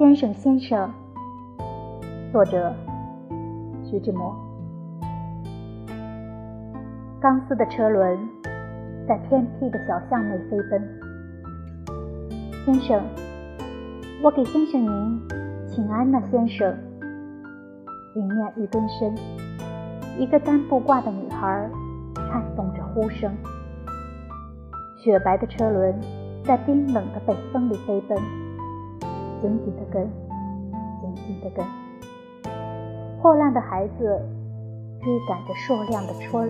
先生，先生。作者：徐志摩。钢丝的车轮在偏僻的小巷内飞奔。先生，我给先生您请安了，先生。迎面一蹲身，一个单步挂的女孩颤动着呼声。雪白的车轮在冰冷的北风里飞奔，紧紧的跟，紧紧的跟。破烂的孩子追赶着硕亮的车。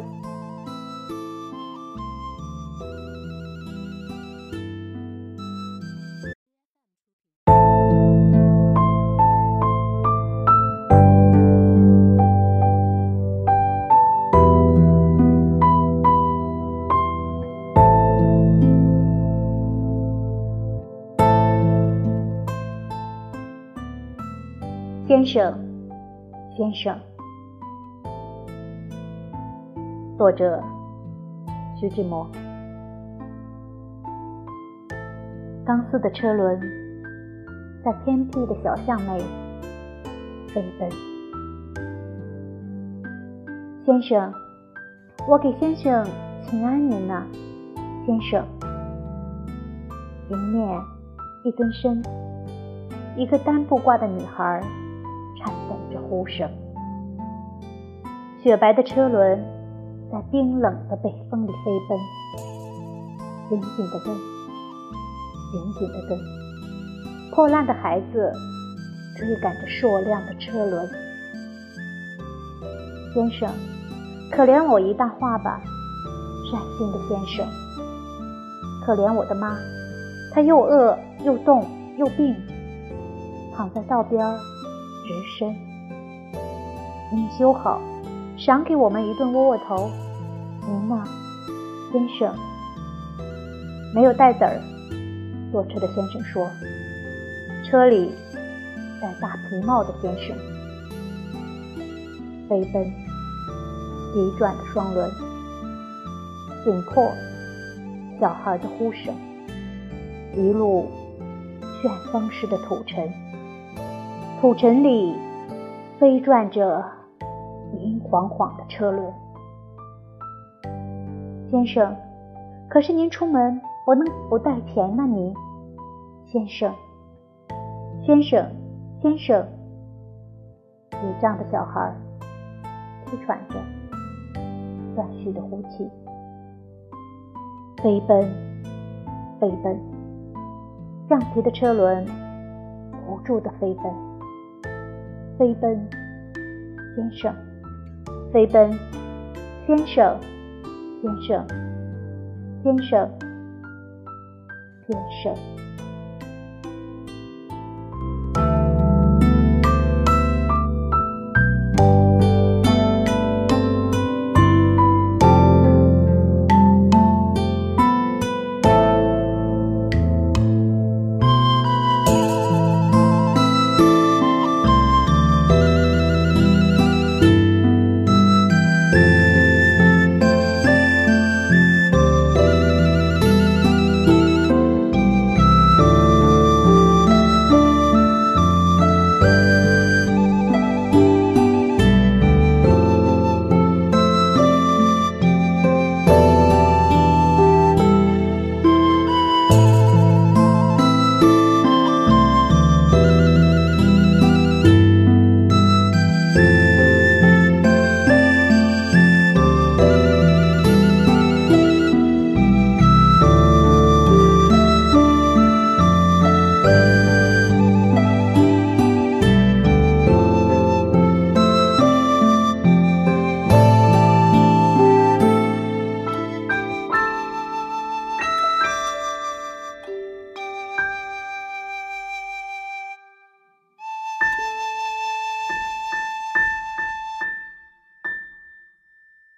先生，先生。作者：徐志摩。钢丝的车轮在偏僻的小巷内飞奔。先生，我给先生请安您呢，先生。迎面一蹲身，一个单布褂的女孩。颤抖着呼声，雪白的车轮在冰冷的北风里飞奔，紧紧的跟，紧紧的跟。破烂的孩子追赶着硕亮的车轮。先生，可怜我一大话吧，善心的先生。可怜我的妈，她又饿又冻又病，躺在道边儿。直身，您修好，赏给我们一顿窝窝头。您呢，先生？没有带子儿。坐车的先生说：“车里戴大皮帽的先生，飞奔，急转的双轮，紧迫小孩的呼声，一路旋风似的土尘。”土尘里飞转着明晃晃的车轮，先生，可是您出门不能不带钱吗？您，先生，先生，先生，倚仗的小孩气喘着，断续的呼气，飞奔，飞奔，橡皮的车轮不住的飞奔。飞奔，先生，飞奔，先生，先生，先生，先生。